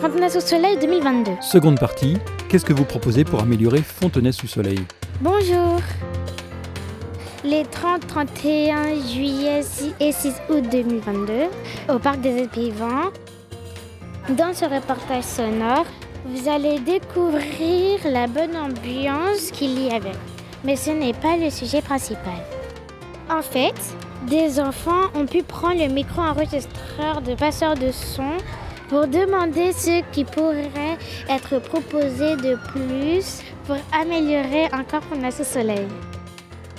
Fontenay-sous-Soleil 2022. Seconde partie, qu'est-ce que vous proposez pour améliorer Fontenay-sous-Soleil Bonjour. Les 30, 31 juillet et 6 août 2022, au Parc des Épivants, dans ce reportage sonore, vous allez découvrir la bonne ambiance qu'il y avait. Mais ce n'est pas le sujet principal. En fait, des enfants ont pu prendre le micro-enregistreur de passeur de son pour demander ce qui pourrait être proposé de plus pour améliorer encore ce Soleil.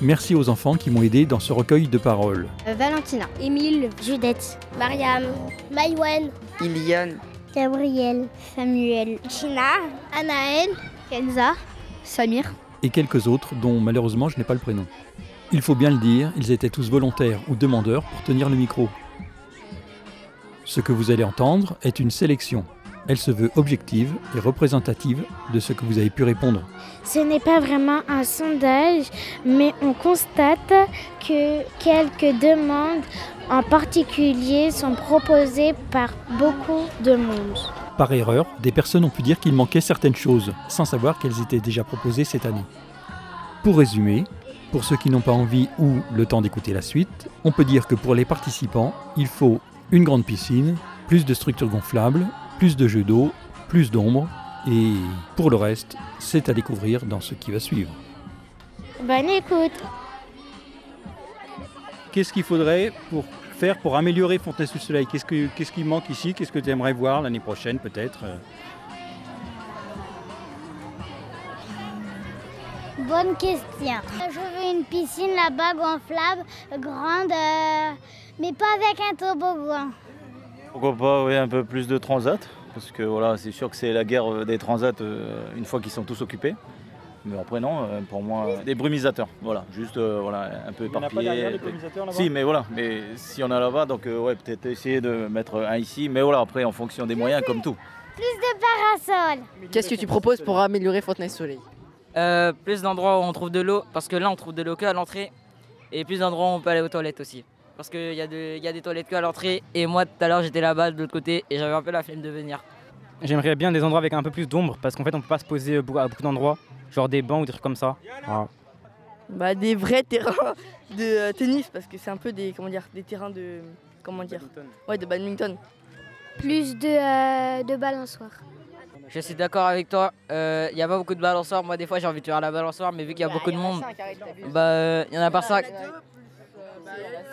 Merci aux enfants qui m'ont aidé dans ce recueil de paroles. Euh, Valentina, Émile, Judith, Mariam, Maïwen, Iliane, Gabriel, Samuel, Gina, Anaël, Kenza, Samir. Et quelques autres dont malheureusement je n'ai pas le prénom. Il faut bien le dire, ils étaient tous volontaires ou demandeurs pour tenir le micro. Ce que vous allez entendre est une sélection. Elle se veut objective et représentative de ce que vous avez pu répondre. Ce n'est pas vraiment un sondage, mais on constate que quelques demandes en particulier sont proposées par beaucoup de monde. Par erreur, des personnes ont pu dire qu'il manquait certaines choses, sans savoir qu'elles étaient déjà proposées cette année. Pour résumer, pour ceux qui n'ont pas envie ou le temps d'écouter la suite, on peut dire que pour les participants, il faut une grande piscine, plus de structures gonflables, plus de jeux d'eau, plus d'ombre, et pour le reste, c'est à découvrir dans ce qui va suivre. Bonne écoute. Qu'est-ce qu'il faudrait pour faire pour améliorer Fontenay-sous-Soleil Qu'est-ce, que, qu'est-ce qui manque ici? Qu'est-ce que tu aimerais voir l'année prochaine peut-être? Bonne question. Je veux une piscine là-bas gonflable, grande, euh, mais pas avec un toboggan. Pourquoi pas oui, un peu plus de transat Parce que voilà, c'est sûr que c'est la guerre euh, des transats euh, une fois qu'ils sont tous occupés. Mais après non, euh, pour moi, des brumisateurs, voilà, juste voilà, un peu éparpillé. Si, mais voilà, mais si on a là-bas, donc ouais, peut-être essayer de mettre un ici, mais voilà, après en fonction des moyens, comme tout. Plus de parasols. Qu'est-ce que tu proposes pour améliorer Fontenay-Soleil euh, Plus d'endroits où on trouve de l'eau, parce que là on trouve de l'eau qu'à l'entrée, et plus d'endroits où on peut aller aux toilettes aussi. Parce qu'il y, a de, y a des toilettes qu'à l'entrée, et moi tout à l'heure j'étais là-bas de l'autre côté, et j'avais un peu la flemme de venir. J'aimerais bien des endroits avec un peu plus d'ombre, parce qu'en fait on peut pas se poser à beaucoup d'endroits, genre des bancs ou des trucs comme ça. Ah. Bah des vrais terrains de euh, tennis, parce que c'est un peu des, comment dire, des terrains de, comment dire, ouais de badminton. Plus de, euh, de balançoires. Je suis d'accord avec toi. Il n'y a pas beaucoup de balançoires. Moi, des fois, j'ai envie de faire la balançoire, mais vu qu'il y a beaucoup de monde, bah, il y en a pas 5.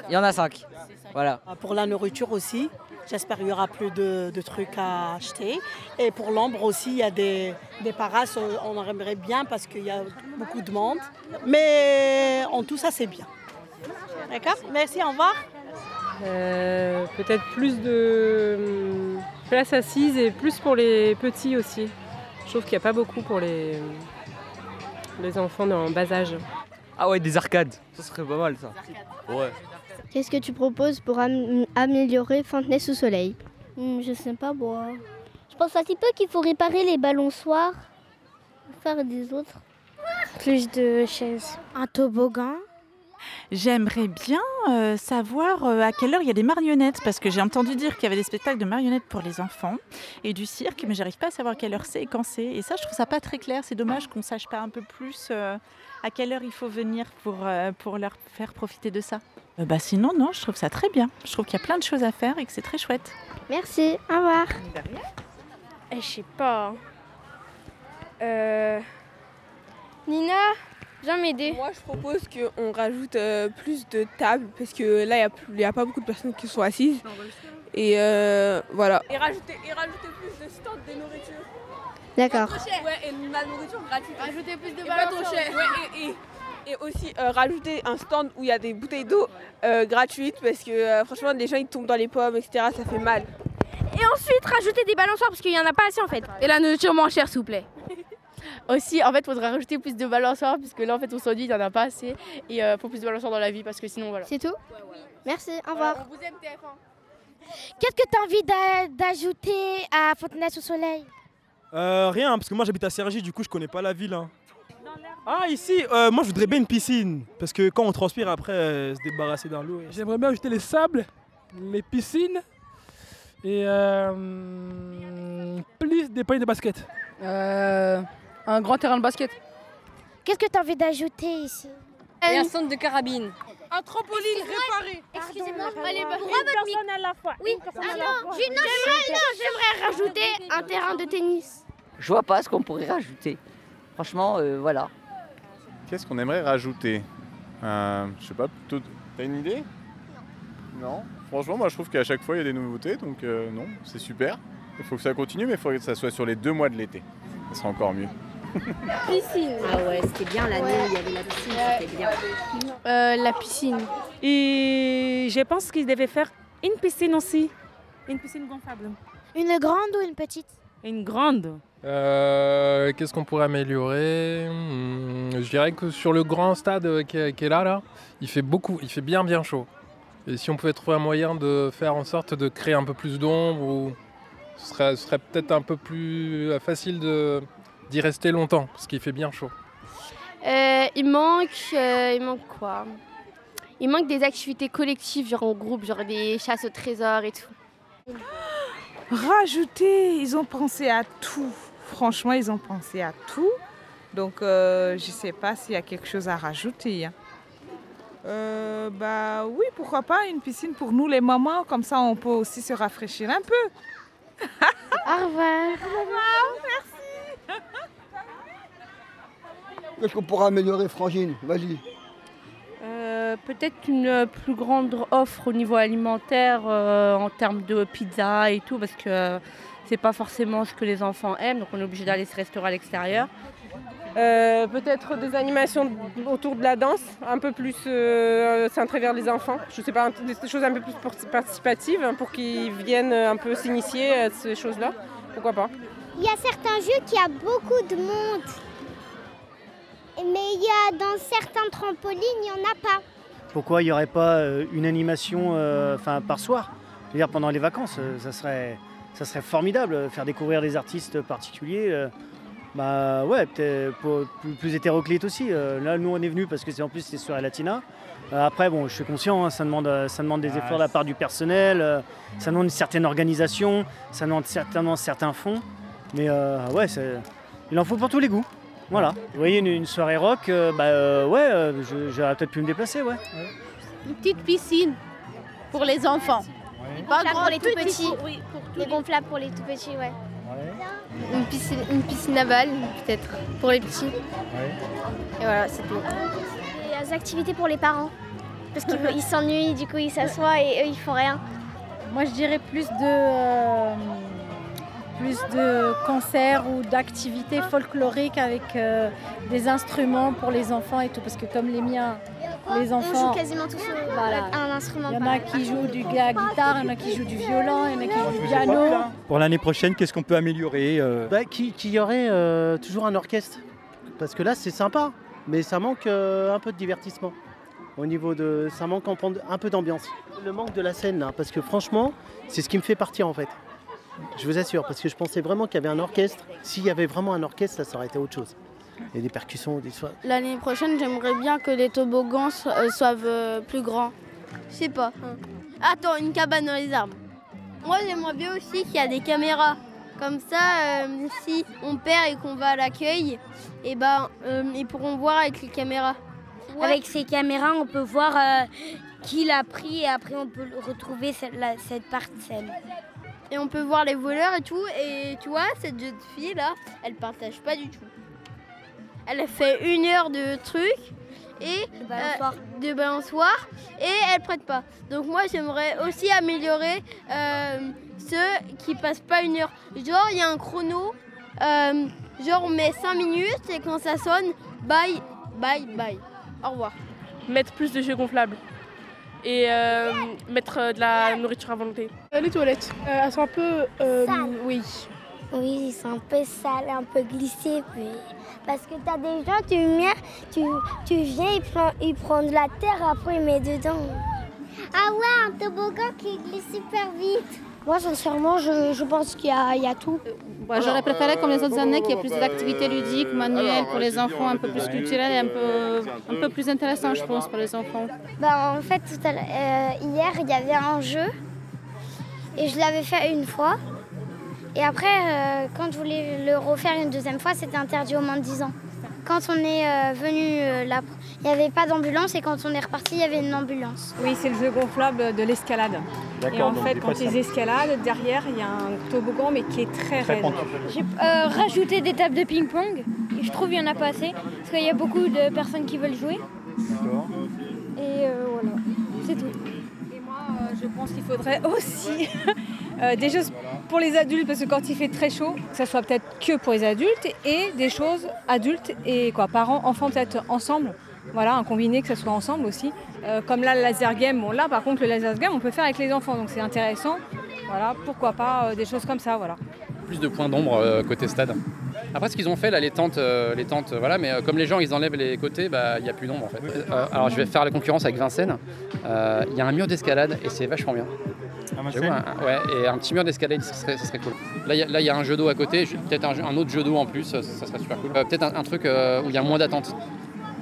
Il y en a 5. Voilà. Pour la nourriture aussi, j'espère qu'il y aura plus de, de, trucs à acheter. Et pour l'ombre aussi, il y a des, des paras, on aimerait bien parce qu'il y a beaucoup de monde. Mais en tout ça, c'est bien. D'accord? Merci, au revoir. Euh, Peut-être plus de place assise et plus pour les petits aussi. Je trouve qu'il n'y a pas beaucoup pour les, les enfants en bas âge. Ah ouais, des arcades, ça serait pas mal ça. Ouais. Qu'est-ce que tu proposes pour am améliorer Fontenay sous soleil? Mmh, Je sais pas moi. Je pense un petit peu qu'il faut réparer les balançoires, faire des autres. Plus de chaises. Un toboggan J'aimerais bien euh, savoir euh, à quelle heure il y a des marionnettes, parce que j'ai entendu dire qu'il y avait des spectacles de marionnettes pour les enfants et du cirque, mais j'arrive pas à savoir à quelle heure c'est et quand c'est. Et ça, je trouve ça pas très clair. C'est dommage qu'on sache pas un peu plus euh, à quelle heure il faut venir pour, euh, pour leur faire profiter de ça? Euh, bah sinon, non, je trouve ça très bien. Je trouve qu'il y a plein de choses à faire et que c'est très chouette. Merci, au revoir. Eh, je sais pas. Nina Viens m'aider. Moi, je propose qu'on rajoute euh, plus de tables parce que là, il n'y a, a, pas beaucoup de personnes qui sont assises. Et euh, voilà. Et rajouter, et rajouter plus de stands de nourriture. D'accord. Ouais, et la nourriture gratuite. Rajouter plus de trop cher. Ouais, et, et, et, aussi euh, rajouter un stand où il y a des bouteilles d'eau euh, gratuites parce que euh, franchement, les gens ils tombent dans les pommes, etc. Ça fait mal. Et ensuite, rajouter des balançoires parce qu'il n'y en a pas assez en fait. Et la nourriture moins chère, s'il vous plaît. Aussi, en fait, il faudrait rajouter plus de balançoires parce que là, en fait, on s'en dit, il n'y en a pas assez. Et il euh, faut plus de balançoires dans la vie parce que sinon, voilà. C'est tout? Merci, au revoir. on vous aime, TF1. Qu'est-ce que tu as envie d'ajouter à Fontenay-sous-Soleil euh, Rien, parce que moi j'habite à Cergy, du coup je connais pas la ville. Hein. Ah, ici, euh, moi je voudrais bien une piscine. Parce que quand on transpire après, euh, se débarrasser dans l'eau. J'aimerais bien ajouter les sables, les piscines et des paniers de basket. Euh, un grand terrain de basket. Qu'est-ce que tu as envie d'ajouter ici? Et un centre de carabine. Un trampoline réparé. Excusez-moi, allez, une personne à la fois. Oui, ah non, j'ai- non, non, non, j'aimerais rajouter un terrain de tennis. Je vois pas ce qu'on pourrait rajouter. Franchement, euh, voilà. Qu'est-ce qu'on aimerait rajouter? Euh, Je sais pas, plutôt. T'as une idée? Non Franchement, moi je trouve qu'à chaque fois il y a des nouveautés, donc euh, non, c'est super. Il faut que ça continue, mais il faudrait que ça soit sur les deux mois de l'été. Ça sera encore mieux. Piscine. Ah ouais, c'était bien l'année où il y avait la piscine, c'était bien. Euh, la piscine. Et je pense qu'ils devaient faire une piscine aussi. Une piscine gonflable. Une grande ou une petite? Une grande. Euh, Qu'est-ce qu'on pourrait améliorer? Hmm, Je dirais que sur le grand stade euh, qui est, qui est là, là, il fait beaucoup, il fait bien bien chaud. Et si on pouvait trouver un moyen de faire en sorte de créer un peu plus d'ombre, ou ce serait, ce serait peut-être un peu plus facile de- d'y rester longtemps, parce qu'il fait bien chaud. Euh, il manque, euh, il manque quoi? Il manque des activités collectives, genre en groupe, genre des chasses au trésor et tout. Rajouter, ils ont pensé à tout. Franchement, ils ont pensé à tout. Donc, euh, je ne sais pas s'il y a quelque chose à rajouter. hein. Euh, bah oui, pourquoi pas une piscine pour nous les mamans, comme ça on peut aussi se rafraîchir un peu. Au revoir. Au revoir, merci. Qu'est-ce qu'on pourra améliorer, Frangine Vas-y. Euh, Peut-être une euh, plus grande offre au niveau alimentaire euh, en termes de pizza et tout, parce que c'est pas forcément ce que les enfants aiment, donc on est obligé d'aller se restaurer à l'extérieur. Euh, Peut-être des animations autour de la danse, un peu plus euh, centrées vers les enfants. Je sais pas, des choses un peu plus participatives hein, pour qu'ils viennent un peu s'initier à ces choses-là. Pourquoi pas Il y a certains jeux qui a beaucoup de monde. Mais il y a dans certains trampolines, il n'y en a pas. Pourquoi il n'y aurait pas euh, une animation euh, enfin, par soir? Je veux dire, pendant les vacances, euh, ça serait, ça serait formidable, faire découvrir des artistes particuliers. euh, bah ouais, peut-être plus, plus hétéroclite aussi. Euh, là, nous, on est venus parce que c'est en plus c'est sur la Latina. Euh, après, bon, je suis conscient, hein, ça, demande, ça demande des efforts de la part du personnel, euh, ça demande une certaine organisation, ça demande certainement certains fonds. Mais euh, ouais, il en faut pour tous les goûts. Voilà. Vous voyez, une, une soirée rock, euh, bah euh, ouais, euh, je- j'aurais peut-être pu me déplacer, ouais. Une petite piscine pour les enfants. Pas grand, pour les tout petit, petits. pour- oui, pour tous les les- gonflables pour les tout petits, ouais. Une piscine, une piscine navale, peut-être, pour les petits. Et voilà, c'est tout. Des activités pour les parents. Parce qu'ils ils s'ennuient, du coup ils s'assoient et eux ils font rien. Moi, je dirais plus de, euh, plus de concerts ou d'activités folkloriques avec euh, des instruments pour les enfants et tout. Parce que comme les miens, les On enfants... joue quasiment tous Voilà. un instrument. Il y en a qui jouent du, de la guitare, il y en a qui jouent du violon, il y en a qui jouent du piano. Pour l'année prochaine, qu'est-ce qu'on peut améliorer euh, Bah, Qu'il qu'il y aurait euh, toujours un orchestre? Parce que là, c'est sympa, mais ça manque euh, un peu de divertissement. Au niveau de. Ça manque un peu- un peu d'ambiance. Le manque de la scène, là, parce que franchement, c'est ce qui me fait partir en fait. Je vous assure, parce que je pensais vraiment qu'il y avait un orchestre. S'il y avait vraiment un orchestre, ça, ça aurait été autre chose. Et des percussions, des soins. L'année prochaine, j'aimerais bien que les toboggans euh, soient euh, plus grands. Je sais pas. Attends, une cabane dans les arbres. Moi, j'aimerais bien aussi qu'il y a des caméras. Comme ça, euh, si on perd et qu'on va à l'accueil, et ben, euh, ils pourront voir avec les caméras. Avec ces caméras, on peut voir euh, qui l'a pris et après on peut retrouver cette, la- cette parcelle. Et on peut voir les voleurs et tout. Et tu vois, cette jeune fille là, elle partage pas du tout. Elle a fait une heure de trucs et de balançoire. de balançoire et elle prête pas. Donc moi j'aimerais aussi améliorer euh, ceux qui passent pas une heure. Genre il y a un chrono, euh, genre on met 5 minutes et quand ça sonne, bye, bye, bye. Au revoir. Mettre plus de jeux gonflables. Et euh, mettre euh, de la nourriture à volonté. les toilettes, elles sont un peu. oui. Oui, ils sont un peu sales, un peu glissés. Parce que t'as des gens, tu viens, tu, tu viens, ils prennent, ils prennent de la terre, après ils mettent dedans. Ah ouais, un toboggan qui glisse super vite. Moi, sincèrement, je, je pense qu'il y y a tout. Bah, J'aurais préféré, comme les autres années, qu'il y ait plus d'activités ludiques, manuelles pour les enfants, un peu plus culturelles et un peu, un peu plus intéressantes, je pense, pour les enfants. Bah, en fait, tout à l'heure, euh, hier, il y avait un jeu et je l'avais fait une fois. Et après, euh, quand je voulais le refaire une deuxième fois, c'était interdit au moins de 10 ans. Quand on est euh, venu euh, là, il n'y avait pas d'ambulance et quand on est reparti, il y avait une ambulance. Oui, c'est le jeu gonflable de l'escalade. D'accord, Et en fait, quand ils escaladent, derrière, il y a un toboggan, mais qui est très, Très raide. J'ai euh, rajouté des tables de ping-pong. Et je trouve qu'il n'y en a pas assez. Parce qu'il y a beaucoup de personnes qui veulent jouer. D'accord. Et euh, voilà, c'est tout. Et moi, euh, je pense qu'il faudrait aussi euh, des choses pour les adultes, parce que quand il fait très chaud, que ça soit peut-être que pour les adultes, et des choses adultes et quoi, parents, enfants peut-être ensemble. Voilà, un combiné, que ça soit ensemble aussi. Euh, comme là, le laser game, bon là par contre, le laser game, on peut faire avec les enfants, donc c'est intéressant. Voilà, pourquoi pas euh, des choses comme ça, voilà. plus de points d'ombre euh, côté stade. Après, ce qu'ils ont fait là, les tentes, euh, les tentes, voilà, mais euh, comme les gens ils enlèvent les côtés, bah, il n'y a plus d'ombre en fait. Euh, alors, je vais faire la concurrence avec Vincennes. Euh, Il y a un mur d'escalade et c'est vachement bien. Un- ouais, et un petit mur d'escalade, ce serait, ce serait cool. Là, il y a- là, il y a un jeu d'eau à côté, peut-être un, autre jeu d'eau en plus, ça serait super cool. Euh, peut-être un, un truc euh, où il y a moins d'attente.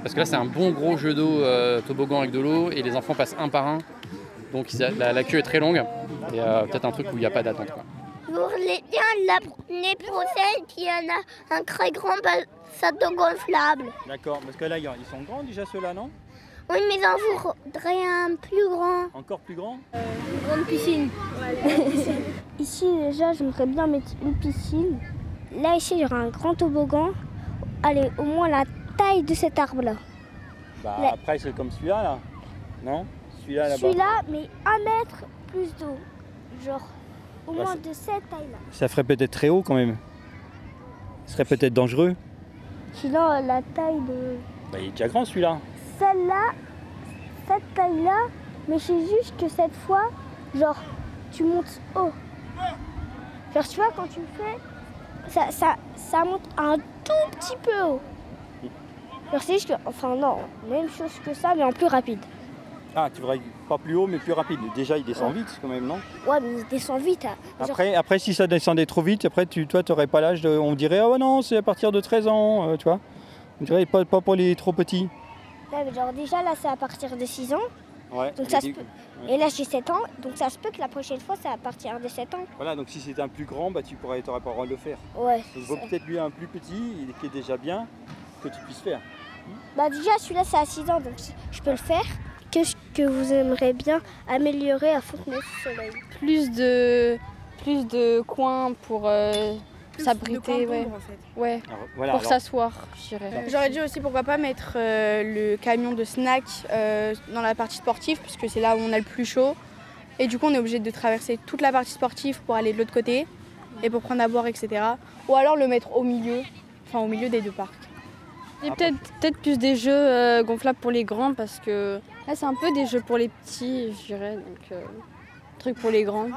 Parce que là, c'est un bon gros jeu d'eau, euh, toboggan avec de l'eau, et les enfants passent un par un. Donc la, la queue est très longue. Et euh, peut-être un truc où il n'y a pas d'attente. quoi. Pour les bien l'année prochaine, il y en a un très grand bateau gonflable. D'accord, parce que là, ils sont grands déjà ceux-là, non? Oui, mais j'en voudrais un plus grand. Encore plus grands Une grande piscine. Ici, déjà, j'aimerais bien mettre une piscine. Là, ici, il y aura un grand toboggan. Allez, au moins la taille de cet arbre-là. Bah Là. après, c'est comme celui-là, là. Non? Celui-là, là-bas. Celui-là, mais un mètre plus d'eau. Genre, au Bah, moins de cette taille-là. Ça ferait peut-être très haut quand même. Ce serait peut-être dangereux. Sinon, la taille de Bah, il est déjà grand celui-là. Celle-là, cette taille-là, mais c'est juste que cette fois, genre, tu montes haut. Genre, tu vois, quand tu le fais, ça, ça, ça monte un tout petit peu haut. Genre, c'est juste que, enfin, non, même chose que ça, mais en plus rapide. Ah, tu voudrais pas plus haut mais plus rapide. Déjà, il descend vite quand même, non? Ouais, mais il descend vite. hein. Genre, après, après, si ça descendait trop vite, après, tu, toi, tu n'aurais pas l'âge de. On dirait, ah ouais, non, c'est à partir de 13 ans, euh, tu vois? On dirait pas, pas pour les trop petits. Ouais, mais genre, déjà, là, c'est à partir de 6 ans. Ouais. Donc ça Et se du- peut. ouais. Et là, j'ai 7 ans, donc ça se peut que la prochaine fois, c'est à partir de 7 ans. Voilà, donc si c'était un plus grand, bah, tu pourrais, t'aurais pas le droit de le faire. Ouais. Donc, il vaut peut-être lui un plus petit, il- qui est déjà bien, que tu puisses faire. Bah déjà celui-là c'est à 6 ans donc je peux le faire. Qu'est-ce que vous aimeriez bien améliorer à Fontenay-sous-Soleil? Plus de, plus de coins pour euh, s'abriter. Ouais. ouais. Alors, voilà, pour alors- s'asseoir, je dirais. J'aurais dit aussi pourquoi pas mettre euh, le camion de snack euh, dans la partie sportive puisque c'est là où on a le plus chaud. Et du coup on est obligé de traverser toute la partie sportive pour aller de l'autre côté et pour prendre à boire etc. Ou alors le mettre au milieu, enfin au milieu des deux parcs. Et peut-être peut plus des jeux euh, gonflables pour les grands parce que là c'est un peu des jeux pour les petits, je dirais. Donc, euh, truc pour les grands.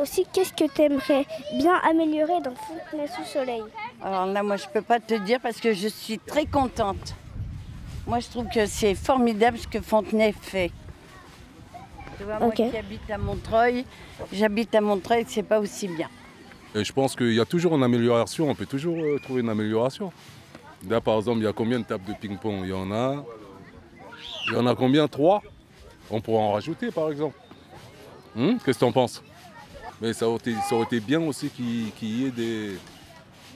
Aussi qu'est-ce que tu aimerais bien améliorer dans Fontenay-sous-Soleil Alors là, moi, je ne peux pas te dire parce que je suis très contente. Moi, je trouve que c'est formidable ce que Fontenay fait. Tu vois, moi qui habite à Montreuil, j'habite à Montreuil, c'est pas aussi bien. Et je pense qu'il y a toujours une amélioration, on peut toujours euh, trouver une amélioration. Là, par exemple, il y a combien de tables de ping-pong? Il y en a. Il y en a combien? Trois? On pourrait en rajouter, par exemple. Hum, Qu'est-ce que tu en penses? Mais ça aurait, été, ça aurait été bien aussi qu'il y ait des,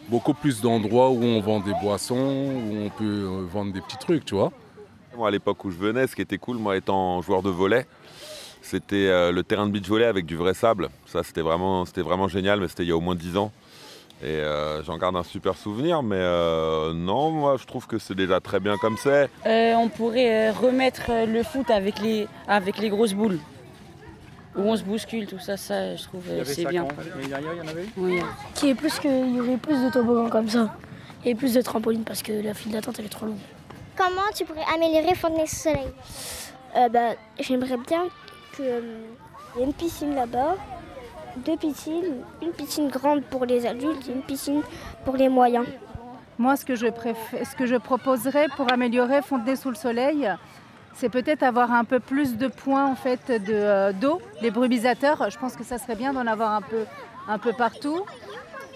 beaucoup plus d'endroits où on vend des boissons, où on peut euh, vendre des petits trucs, tu vois. Moi, à l'époque où je venais, ce qui était cool, moi étant joueur de volley, c'était euh, le terrain de beach volley avec du vrai sable. Ça, c'était vraiment, c'était vraiment génial, mais c'était il y a au moins 10 ans. Et euh, j'en garde un super souvenir, mais euh, non, moi je trouve que c'est déjà très bien comme c'est. Euh, on pourrait euh, remettre le foot avec les, avec les grosses boules. Où on se bouscule, tout ça, ça je trouve euh, c'est bien. dernière, il y en avait eu Oui. Qu'il y ait plus que, il y aurait plus de toboggans comme ça et plus de trampolines parce que la file d'attente elle est trop longue. Comment tu pourrais améliorer Fontenay-sous-Soleil Euh, bah, J'aimerais bien qu'il y ait une piscine là-bas, deux piscines, une piscine grande pour les adultes et une piscine pour les moyens. Moi, ce que je, préfère, ce que je proposerais pour améliorer Fontenay sous le soleil, c'est peut-être avoir un peu plus de points en fait de, euh, d'eau, les brumisateurs. Je pense que ça serait bien d'en avoir un peu, un peu partout.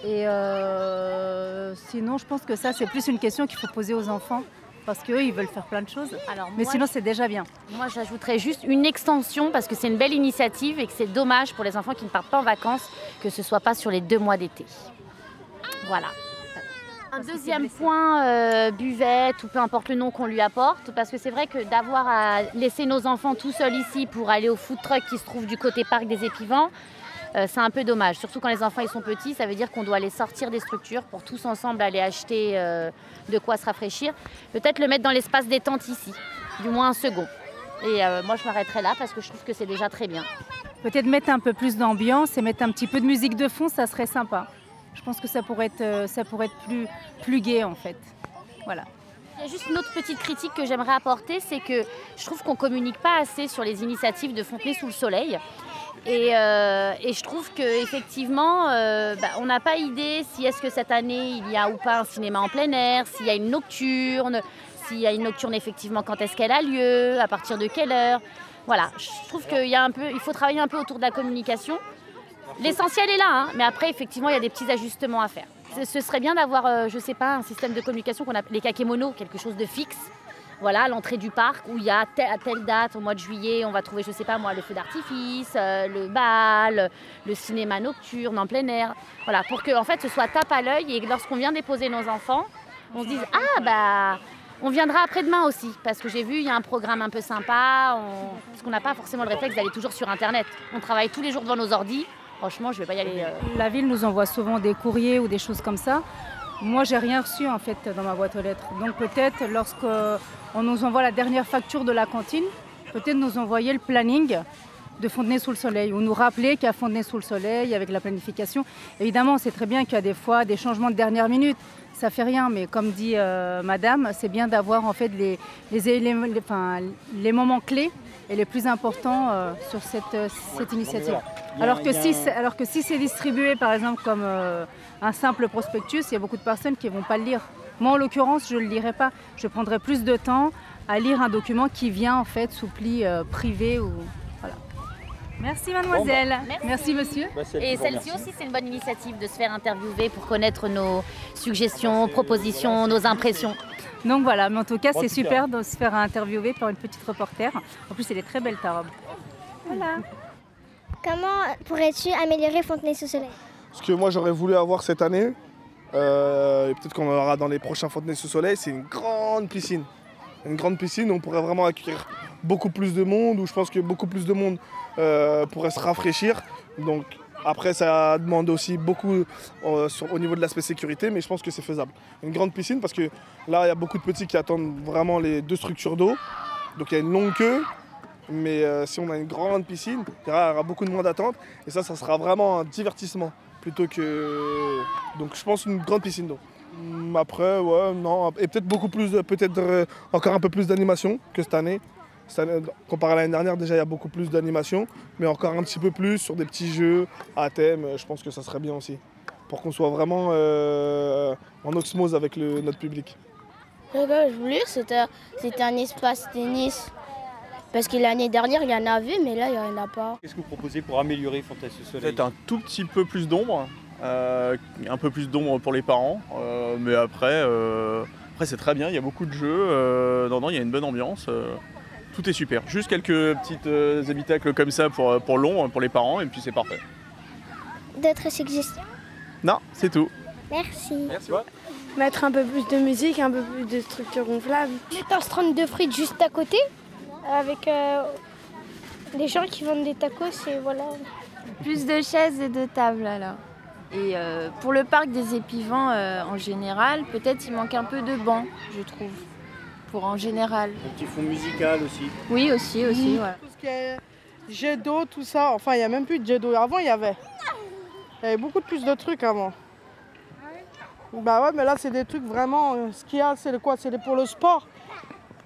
Et euh, sinon, je pense que ça, c'est plus une question qu'il faut poser aux enfants. parce qu'eux, ils veulent faire plein de choses. Mais moi, sinon, c'est déjà bien. Moi, j'ajouterais juste une extension parce que c'est une belle initiative et que c'est dommage pour les enfants qui ne partent pas en vacances que ce soit pas sur les deux mois d'été. Voilà. Un deuxième point, euh, buvette ou peu importe le nom qu'on lui apporte, parce que c'est vrai que d'avoir à laisser nos enfants tout seuls ici pour aller au food truck qui se trouve du côté parc des Épivants, euh, c'est un peu dommage. Surtout quand les enfants ils sont petits, ça veut dire qu'on doit les sortir des structures pour tous ensemble aller acheter euh, de quoi se rafraîchir. Peut-être le mettre dans l'espace détente ici, du moins un second. Et moi je m'arrêterai là parce que je trouve que c'est déjà très bien. Peut-être mettre un peu plus d'ambiance et mettre un petit peu de musique de fond, ça serait sympa. Je pense que ça pourrait être, euh, ça pourrait être plus, plus gai en fait. Voilà. Il y a juste une autre petite critique que j'aimerais apporter, c'est que je trouve qu'on communique pas assez sur les initiatives de Fontenay sous le soleil. Et, euh, je trouve qu'effectivement, on n'a pas idée si est-ce que cette année il y a ou pas un cinéma en plein air, s'il y a une nocturne, s'il y a une nocturne effectivement quand est-ce qu'elle a lieu, à partir de quelle heure. Voilà, je trouve qu'il faut travailler un peu autour de la communication. L'essentiel est là, hein, mais après effectivement il y a des petits ajustements à faire. Ce, serait bien d'avoir, euh, je sais pas, un système de communication qu'on appelle les kakémonos, quelque chose de fixe. Voilà, à l'entrée du parc où il y a à telle date, au mois de juillet, on va trouver, je sais pas moi, le feu d'artifice, euh, le bal, le cinéma nocturne en plein air. Voilà, pour que en fait ce soit tape à l'œil et que lorsqu'on vient déposer nos enfants, on se dise ah bah on viendra après-demain aussi parce que j'ai vu il y a un programme un peu sympa, on- parce qu'on n'a pas forcément le réflexe d'aller toujours sur internet. On travaille tous les jours devant nos ordis. Franchement, je vais pas y aller. euh, La ville nous envoie souvent des courriers ou des choses comme ça. Moi, j'ai rien reçu en fait dans ma boîte aux lettres. Donc peut-être lorsqu'on nous envoie la dernière facture de la cantine, peut-être nous envoyer le planning de Fontenay sous le soleil ou nous rappeler qu'à Fontenay sous le soleil avec la planification. Évidemment, c'est très bien qu'il y a des fois des changements de dernière minute. Ça fait rien, mais comme dit euh, Madame, c'est bien d'avoir en fait les, les, éléments- les- enfin, les moments clés et les plus importants euh, sur cette, euh, cette initiative. Alors que si, alors que si c'est distribué par exemple comme euh, un simple prospectus, il y a beaucoup de personnes qui ne vont pas le lire. Moi en l'occurrence, je ne le lirai pas. Je prendrai plus de temps à lire un document qui vient en fait sous pli euh, privé ou voilà. Merci mademoiselle. Bon, bah, merci. monsieur. Et celle-ci aussi, c'est une bonne initiative de se faire interviewer pour connaître nos suggestions, propositions, nos impressions. Donc voilà, mais en tout cas, En c'est super de se faire interviewer par une petite reporter. En plus, elle est très belle ta robe. Voilà. Comment pourrais-tu améliorer Fontenay-sous-Soleil Ce que moi j'aurais voulu avoir cette année, euh, et peut-être qu'on aura dans les prochains Fontenay sous soleil, c'est une grande piscine. Une grande piscine, on pourrait vraiment accueillir beaucoup plus de monde, où je pense que beaucoup plus de monde euh, pourrait se rafraîchir. Donc après, ça demande aussi beaucoup euh, au niveau de l'aspect sécurité, mais je pense que c'est faisable. Une grande piscine, parce que là, il y a beaucoup de petits qui attendent vraiment les deux structures d'eau. Donc il y a une longue queue. Mais euh, si on a une grande piscine, il y aura beaucoup de moins d'attente. Et ça, ça sera vraiment un divertissement plutôt que. Donc je pense une grande piscine d'eau. Après, ouais, non. Et peut-être beaucoup plus, peut-être euh, encore un peu plus d'animation que cette année. Comparé à l'année dernière, déjà il y a beaucoup plus d'animation. Mais encore un petit peu plus sur des petits jeux à thème, euh, je pense que ça serait bien aussi. Pour qu'on soit vraiment euh, en osmose avec le- notre public. Ce que je voulais, c'était c'était un espace tennis. Parce que l'année dernière, il y en avait, mais là, il n'y en a pas. Qu'est-ce que vous proposez pour améliorer Fontaine sous soleil Peut-être un tout petit peu plus d'ombre, euh, un peu plus d'ombre pour les parents, euh, mais après, euh, après c'est très bien, il y a beaucoup de jeux, euh, non, non, il y a une bonne ambiance, euh, tout est super. Juste quelques petites euh, habitacles comme ça pour, pour l'ombre, pour les parents, et puis c'est parfait. D'autres suggestions Non, c'est tout. Merci. Mettre un peu plus de musique, un peu plus de structure gonflable. Mettre un stand de frites juste à côté, avec euh, les gens qui vendent des tacos et voilà. Plus de chaises et de tables alors. Et euh, pour le parc des Épivants euh, en général, peut-être il manque un peu de bancs, je trouve. Pour en général. Un petit fond musical aussi. Oui, aussi, aussi, Oui. voilà. Tout ce qui est jet d'eau, tout ça. Enfin, il n'y a même plus de jet d'eau. Avant, il y avait. Il y avait beaucoup plus de trucs avant. Bah ouais, mais là, c'est des trucs vraiment. euh, Ce qu'il y a, c'est quoi? C'est pour le sport.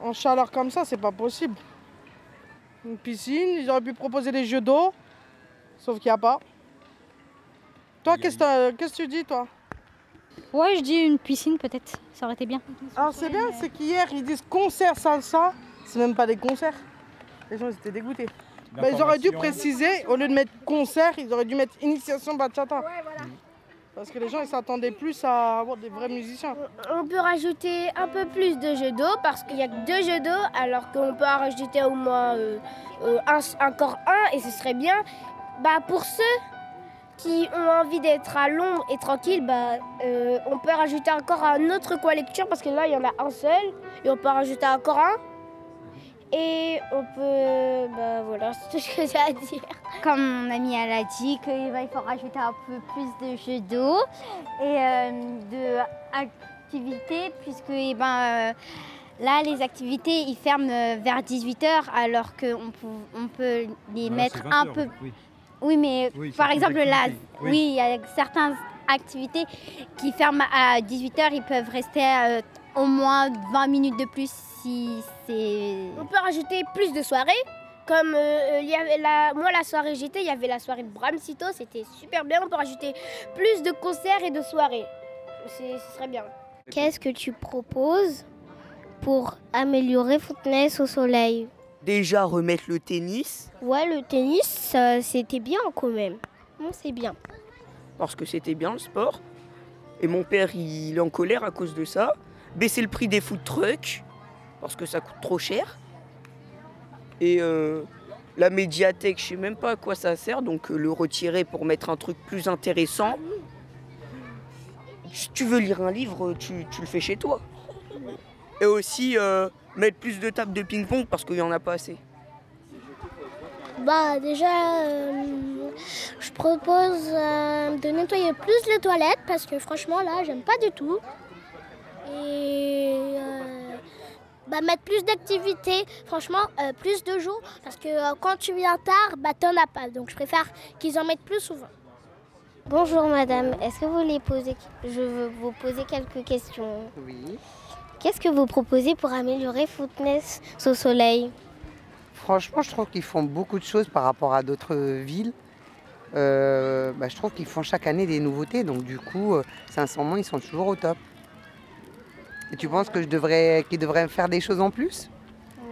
En chaleur comme ça, c'est pas possible. Une piscine, ils auraient pu proposer des jeux d'eau. Sauf qu'il n'y a pas. Toi, qu'est-ce que t'as- qu'est-ce que tu dis, toi? Ouais, je dis une piscine peut-être, ça aurait été bien. Alors, c'est bien, c'est qu'hier, ils disent concert salsa. C'est même pas des concerts. Les gens, ils étaient dégoûtés. Bah, ils auraient dû préciser, au lieu de mettre concert, ils auraient dû mettre initiation bachata. Parce que les gens ils s'attendaient plus à avoir des vrais musiciens. On peut rajouter un peu plus de jeux d'eau parce qu'il n'y a que deux jeux d'eau alors qu'on peut en rajouter au moins euh, euh, un- encore un et ce serait bien. Bah, pour ceux qui ont envie d'être à l'ombre et tranquille, bah, euh, on peut rajouter encore un autre coin lecture parce que là il y en a un seul et on peut rajouter encore un. Et on peut. Bah voilà, c'est tout ce que j'ai à dire. Comme mon amie elle a dit, qu'il va- il faut rajouter un peu plus de jeux d'eau et euh, d'activités, puisque eh ben, euh, là, les activités, ils ferment vers 18h, alors qu'on peut, on peut les mettre c'est 20 un heures, peu... oui. Oui, mais Oui, par exemple, là, oui. oui, il y a certaines activités qui ferment à 18h, ils peuvent rester euh, au moins 20 minutes de plus si c'est... On peut rajouter plus de soirées. Comme euh, il y avait la, moi, la soirée j'étais, il y avait la soirée de Bramsito, c'était super bien. On peut rajouter plus de concerts et de soirées. C'est- Ce serait bien. Qu'est-ce que tu proposes pour améliorer Footness au soleil? Déjà remettre le tennis, Ouais, le tennis, c'était bien quand même. Non, c'est bien. parce que c'était bien le sport. Et mon père, il est en colère à cause de ça. Baisser le prix des food trucks, parce que ça coûte trop cher. Et euh, la médiathèque, je sais même pas à quoi ça sert, donc euh, le retirer pour mettre un truc plus intéressant. Si tu veux lire un livre, tu, tu le fais chez toi. Et aussi euh, mettre plus de tables de ping-pong parce qu'il n'y en a pas assez. Bah déjà, euh, je propose euh, de nettoyer plus les toilettes parce que franchement là, j'aime pas du tout. Et euh, bah, mettre plus d'activités, franchement, euh, plus de jours parce que euh, quand tu viens tard, bah t'en as pas. Donc je préfère qu'ils en mettent plus souvent. Bonjour madame, est-ce que vous voulez poser... Je veux vous poser quelques questions? Oui. Qu'est-ce que vous proposez pour améliorer Footness au soleil Franchement, je trouve qu'ils font beaucoup de choses par rapport à d'autres villes. Euh, bah, je trouve qu'ils font chaque année des nouveautés, donc du coup, euh, sincèrement, ils sont toujours au top. Et tu penses que je devrais, qu'ils devraient faire des choses en plus?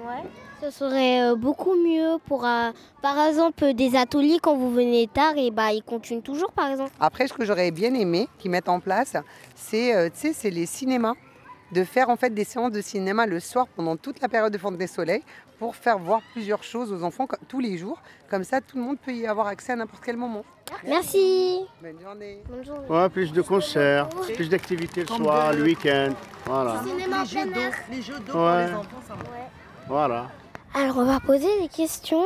Ouais. Ce serait euh, beaucoup mieux pour, euh, par exemple, des ateliers quand vous venez tard et bah ils continuent toujours, par exemple. Après, ce que j'aurais bien aimé qu'ils mettent en place, c'est euh, c'est les cinémas. De faire en fait des séances de cinéma le soir pendant toute la période de Fonte des Soleils pour faire voir plusieurs choses aux enfants tous les jours. Comme ça, tout le monde peut y avoir accès à n'importe quel moment. Merci. Bonne journée. Bonne journée. Ouais, plus de concerts, plus d'activités le soir, le week-end. Voilà. Cinéma en plein air. Les jeux d'eau pour Ouais. les enfants, ça Voilà. Alors on va poser des questions.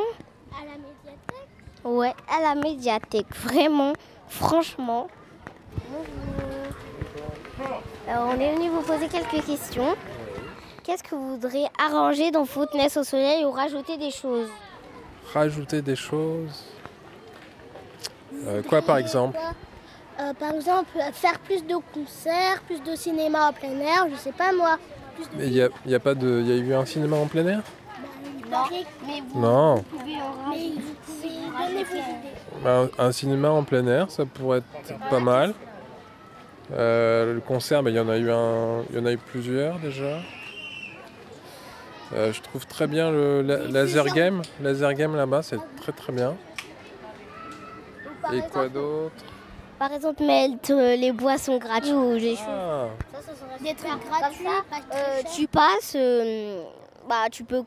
À la médiathèque? Ouais, à la médiathèque. Vraiment, franchement. Alors, on est venu vous poser quelques questions. Qu'est-ce que vous voudriez arranger dans Footness au soleil ou rajouter des choses Rajouter des choses. Euh, quoi par exemple Euh, Par exemple, faire plus de concerts, plus de cinéma en plein air, je sais pas moi. Plus de... Il y a, y a pas de, il y a eu un cinéma en plein air Non, mais vous, Non. vous pouvez, mais vous pouvez donner vos idées. Ben, un cinéma en plein air, ça pourrait être pas mal. Euh, le concert, ben, il y en a eu un, il y en a eu plusieurs déjà. Euh, je trouve très bien le la- laser game, laser game là-bas, c'est très très bien. Par Et exemple- quoi d'autre? Par exemple, mettre euh, les boissons gratuites ou des choses. Ah. Des trucs gratuits. Euh, tu passes, euh, bah, tu peux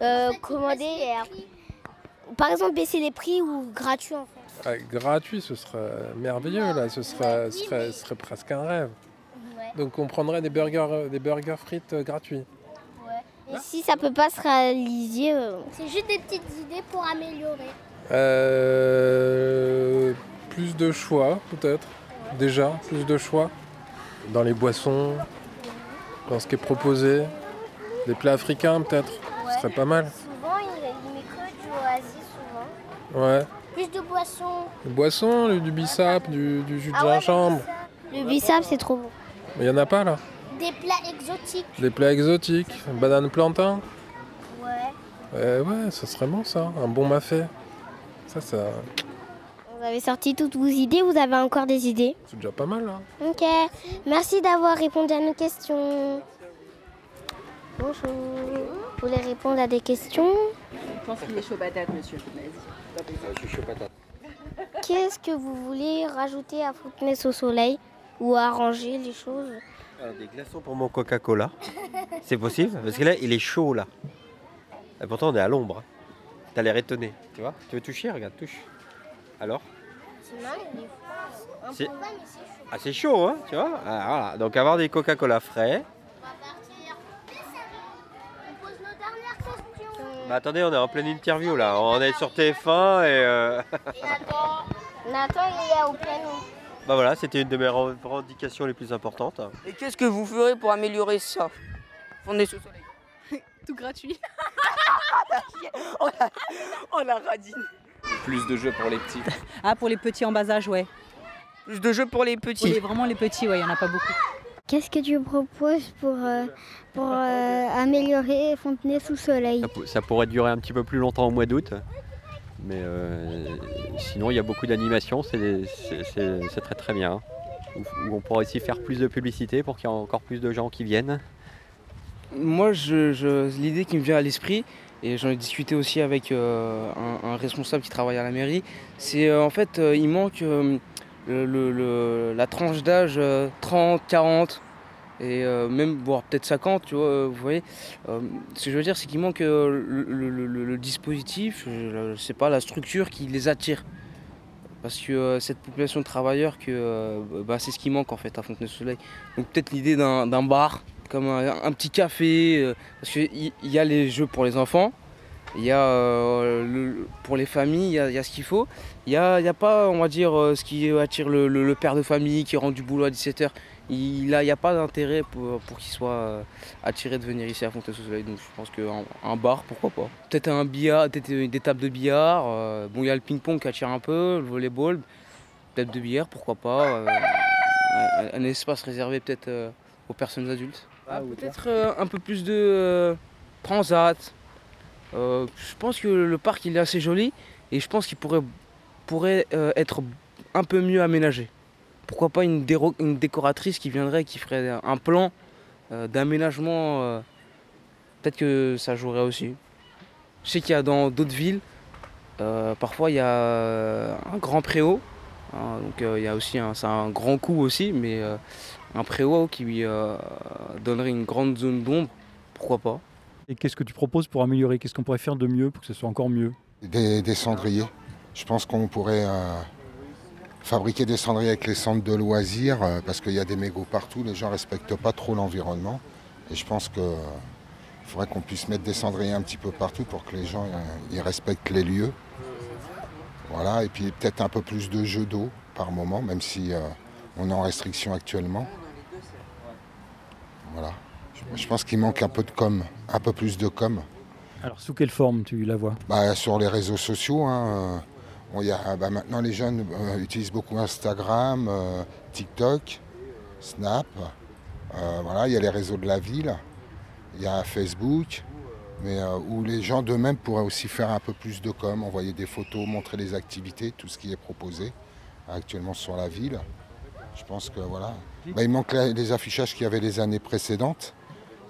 euh, commander. et Par exemple, baisser les prix ou gratuit en fait. Ah, gratuit, ce serait merveilleux là, ce serait, serait, serait presque un rêve. Donc on prendrait des burgers, des burgers frites euh, gratuits. Et si ça peut pas se réaliser, euh, C'est juste des petites idées pour améliorer. Euh, plus de choix, peut-être. Déjà, plus de choix. Dans les boissons, dans ce qui est proposé. Des plats africains, peut-être. Ce serait pas mal. Souvent, il, il met que du oasis, souvent. Ouais. Plus de boissons. Des boissons, du- du bissap, du, du jus de Ah ouais, gingembre. le bissap c'est trop bon. Mais il n'y en a pas là. Des plats exotiques. Des plats exotiques. Banane plantain. Ouais. Ouais, ouais, ça serait bon ça. Un bon mafé. Ça, ça Vous avez sorti toutes vos idées, vous avez encore des idées? C'est déjà pas mal là. Ok, merci d'avoir répondu à nos questions. Bonjour. Vous voulez répondre à des questions? Pense qu'il est chaud patate, monsieur. Vas-y. Je suis chaud patate. Qu'est-ce que vous voulez rajouter à Fontenay-sous-Soleil ou arranger les choses Alors, des glaçons pour mon Coca-Cola. C'est possible Parce que là, il est chaud là. Et pourtant, on est à l'ombre. hein. T'as l'air étonné, tu vois Tu veux toucher Regarde, touche. Alors C'est mal. Ah, c'est chaud, hein Tu vois Ah, Voilà. Donc, avoir des Coca-Cola frais. On pose nos dernières questions. Bah, attendez, on est en pleine interview là. On est sur TF1 et. euh, Nathan, Nathan, il est au piano. bah voilà, c'était une de mes revendications les plus importantes. Et qu'est-ce que vous ferez pour améliorer ça? Fondé sous soleil. Tout gratuit. on, a, on a radine. Plus de jeux pour les petits. Ah, pour les petits en bas âge, ouais. Plus de jeux pour les petits. les- vraiment les petits, ouais, il n'y en a pas beaucoup. Qu'est-ce que tu proposes pour, euh, pour euh, améliorer Fontenay-sous-Soleil Ça, pour- ça pourrait durer un petit peu plus longtemps au mois d'août. Mais euh, sinon, il y a beaucoup d'animations, c'est très très bien. Où, où on pourrait aussi faire plus de publicité pour qu'il y ait encore plus de gens qui viennent. Moi, je, je- l'idée qui me vient à l'esprit, et j'en ai discuté aussi avec euh, un, un responsable qui travaille à la mairie, c'est euh, en fait, euh, il manque euh, la tranche d'âge euh, 30, 40, et euh, même voire peut-être 50, tu vois, euh, vous voyez. Euh, ce que je veux dire, c'est qu'il manque euh, le, dispositif, je, sais pas, la structure qui les attire. Parce que euh, cette population de travailleurs, que, euh, bah, c'est ce qui manque en fait à Fontenay-sous-Soleil. Donc peut-être l'idée d'un bar, comme un, petit café, euh, parce qu'il y, a les jeux pour les enfants, il y a euh, le- pour les familles, il y a, il y a ce qu'il faut. Il n'y a, il y a pas, on va dire, euh, ce qui attire le, le- le père de famille qui rentre du boulot à 17h. Il n'y a, pas d'intérêt pour, pour qu'il soit euh, attiré de venir ici à Fontenay-sous-Soleil. Donc je pense qu'un un bar, pourquoi pas. Peut-être un billard, peut-être des tables de billard. euh, bon, il y a le ping-pong qui attire un peu, le volleyball, peut-être de billard, pourquoi pas. euh, un, un espace réservé peut-être euh, aux personnes adultes. Ah, peut-être euh, un peu plus de euh, transat. Euh, je pense que le parc il est assez joli et je pense qu'il pourrait, pourrait euh, être un peu mieux aménagé. Pourquoi pas une, décoratrice qui viendrait, qui ferait un plan euh, d'aménagement. Peut-être que ça jouerait aussi. Je sais qu'il y a dans d'autres villes, parfois il y a un grand préau. hein, donc il y a aussi un, un grand coup aussi, mais un préau qui euh, donnerait une grande zone d'ombre, pourquoi pas. Et qu'est-ce que tu proposes pour améliorer? Qu'est-ce qu'on pourrait faire de mieux pour que ce soit encore mieux? Des, cendriers. Je pense qu'on pourrait euh, fabriquer des cendriers avec les centres de loisirs euh, parce qu'il y a des mégots partout, les gens ne respectent pas trop l'environnement. Et je pense qu'il faudrait qu'on puisse mettre des cendriers un petit peu partout pour que les gens euh, respectent les lieux. Voilà, et puis peut-être un peu plus de jeux d'eau par moment, même si on est en restriction actuellement. Voilà. Je, pense qu'il manque un peu de com, un peu plus de com. Alors, sous quelle forme tu la vois? Bah, sur les réseaux sociaux, hein, on y a- bah, maintenant les jeunes euh, utilisent beaucoup Instagram, euh, TikTok, Snap. euh, voilà, il y a les réseaux de la ville, il y a Facebook, mais où les gens d'eux-mêmes pourraient aussi faire un peu plus de com, envoyer des photos, montrer les activités, tout ce qui est proposé actuellement sur la ville. Je pense que voilà. Bah, il manque les affichages qu'il y avait les années précédentes.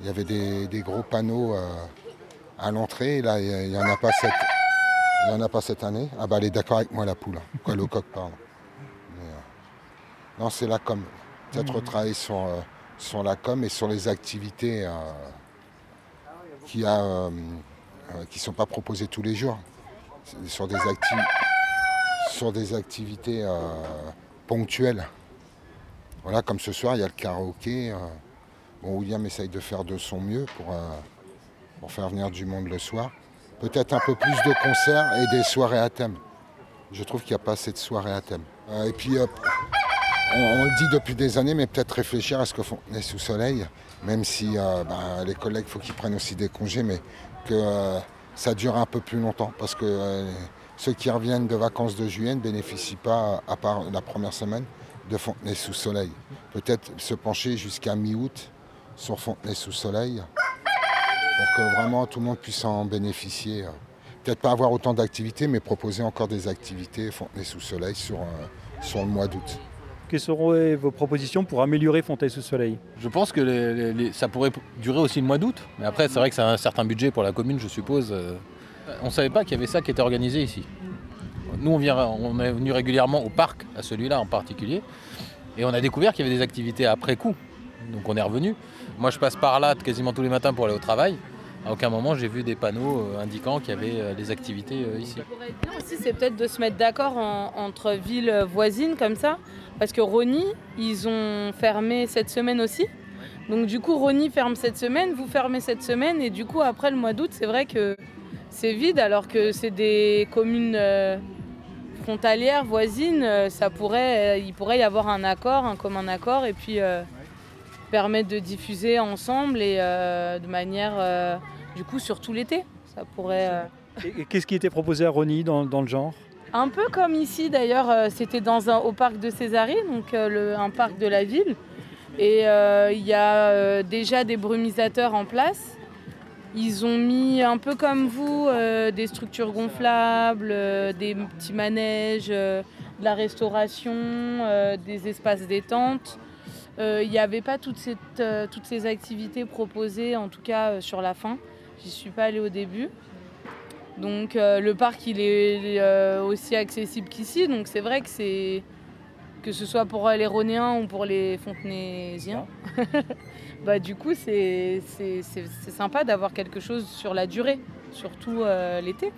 Il y avait des, des gros panneaux euh, à l'entrée. Là, il n'y en a pas cette. Il en a pas cette année. Ah bah elle est d'accord avec moi la poule. hein. Quoi, le coq, pardon. Mais, euh, non, c'est la com. Peut-être Mhm. retravailler sur, euh, sur la com et sur les activités qui ne euh, euh, qui sont pas proposées tous les jours. Sur des, acti- sur des activités euh, ponctuelles. Voilà, comme ce soir, il y a le karaoké. Bon, William essaye de faire de son mieux pour, euh, pour faire venir du monde le soir. Peut-être un peu plus de concerts et des soirées à thème. Je trouve qu'il n'y a pas assez de soirées à thème. Euh, et puis, on, le dit depuis des années, mais peut-être réfléchir à ce que font les sous soleil, même si euh, ben, les collègues, il faut qu'ils prennent aussi des congés, mais que ça dure un peu plus longtemps. Parce que ceux qui reviennent de vacances de juillet ne bénéficient pas, à part la première semaine, de Fontenay sous soleil. Peut-être se pencher jusqu'à mi-août sur Fontenay sous soleil pour que vraiment tout le monde puisse en bénéficier. Peut-être pas avoir autant d'activités, mais proposer encore des activités Fontenay sous soleil sur, euh, sur le mois d'août. Quelles seraient vos propositions pour améliorer Fontaine-sous-Soleil Je pense que les- les- les- ça pourrait durer aussi le mois d'août. Mais après, c'est vrai que c'est un certain budget pour la commune, je suppose. Euh, On ne savait pas qu'il y avait ça qui était organisé ici. nous, on, vient, on est venu régulièrement au parc, à celui-là en particulier, et on a découvert qu'il y avait des activités après coup. Donc on est revenu. Moi, je passe par là quasiment tous les matins pour aller au travail. À aucun moment, j'ai vu des panneaux euh, indiquant qu'il y avait euh, des activités euh, ici. Bien aussi, c'est peut-être de se mettre d'accord en- entre villes voisines comme ça. Parce que Rony, ils ont fermé cette semaine aussi. Donc du coup, Rony ferme cette semaine, vous fermez cette semaine. Et du coup, après le mois d'août, c'est vrai que c'est vide alors que c'est des communes frontalières, voisines. Ça pourrait, il pourrait y avoir un accord, un commun accord. Et puis permettre de diffuser ensemble et euh, de manière, euh, du coup, surtout l'été. Ça pourrait... euh, Et, et qu'est-ce qui était proposé à Rony dans, dans le genre? Un peu comme ici d'ailleurs, c'était dans un, au parc de Césarée, donc le- un parc de la ville. Et euh, il y a euh, déjà des brumisateurs en place. Ils ont mis un peu comme vous euh, des structures gonflables, des petits manèges, de la restauration, des espaces détente. Euh, Il n'y avait pas toute cette, euh, toutes ces activités proposées, en tout cas euh, sur la fin. J'y suis pas allée au début. Donc le parc il est aussi accessible qu'ici, donc c'est vrai que c'est que ce soit pour les Rhonéens ou pour les Fontenaisiens, bah du coup c'est sympa d'avoir quelque chose sur la durée, surtout euh, l'été.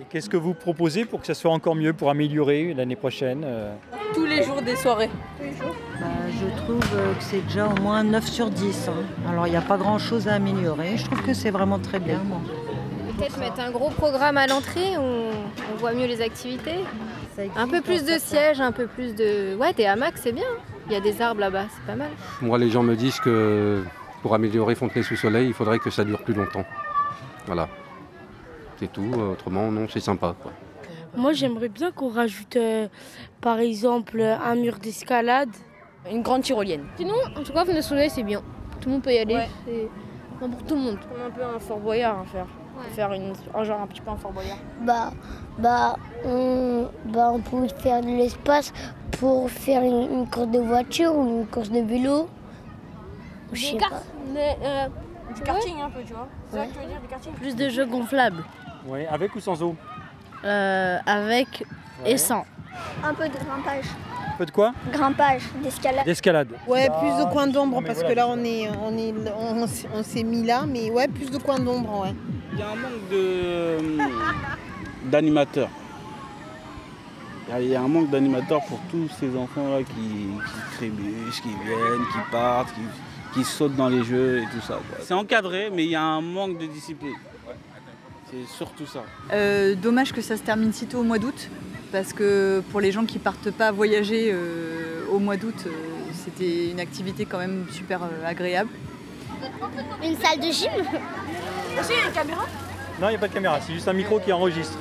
Et qu'est-ce que vous proposez pour que ça soit encore mieux, pour améliorer l'année prochaine euh Tous les jours des soirées. Bah, je trouve euh, que c'est déjà au moins 9 sur 10. hein. Alors il n'y a pas grand chose à améliorer. Je trouve que c'est vraiment très bien. moi. Peut-être mettre un gros programme à l'entrée où on voit mieux les activités. Un peu plus de sièges, un peu plus de. Ouais, des hamacs, c'est bien. Il y a des arbres là-bas, c'est pas mal. Moi, les gens me disent que pour améliorer Fontenay-sous-Soleil, il faudrait que ça dure plus longtemps. Voilà. C'est tout. Autrement, non, c'est sympa. quoi. Moi, j'aimerais bien qu'on rajoute, euh, par exemple, un mur d'escalade. Une grande tyrolienne. Sinon, en tout cas, Venez Soleil, c'est bien. Tout le monde peut y aller. C'est bon pour tout le monde. Comme un peu un Fort Boyard à faire. Faire une, un genre un petit peu un Fort Boyard. Bah, bah, on, bah, on peut faire de l'espace pour faire une, une course de voiture ou une course de vélo. Je sais pas. euh, du karting un peu, tu vois. C'est ça que tu veux dire, du karting? Plus de jeux gonflables. Avec ou sans eau Euh, avec et sans. Un peu de grimpage. Un peu de quoi Grimpage, d'escalade. D'escalade. Ouais, plus de coins d'ombre parce voilà, que là on est on est on, s'est mis là, mais ouais, plus de coins d'ombre, ouais. Il y a un manque de, d'animateurs. Il y a- un manque d'animateurs pour tous ces enfants-là qui, qui trébuchent, qui viennent, qui partent, qui, qui sautent dans les jeux et tout ça. C'est encadré, mais il y a un manque de discipline. C'est surtout ça. Euh, dommage que ça se termine si tôt au mois d'août, parce que pour les gens qui partent pas voyager euh, au mois d'août, euh, c'était une activité quand même super euh, agréable. Une salle de gym? Il y a une caméra? Non, il n'y a pas de caméra, c'est juste un micro qui enregistre.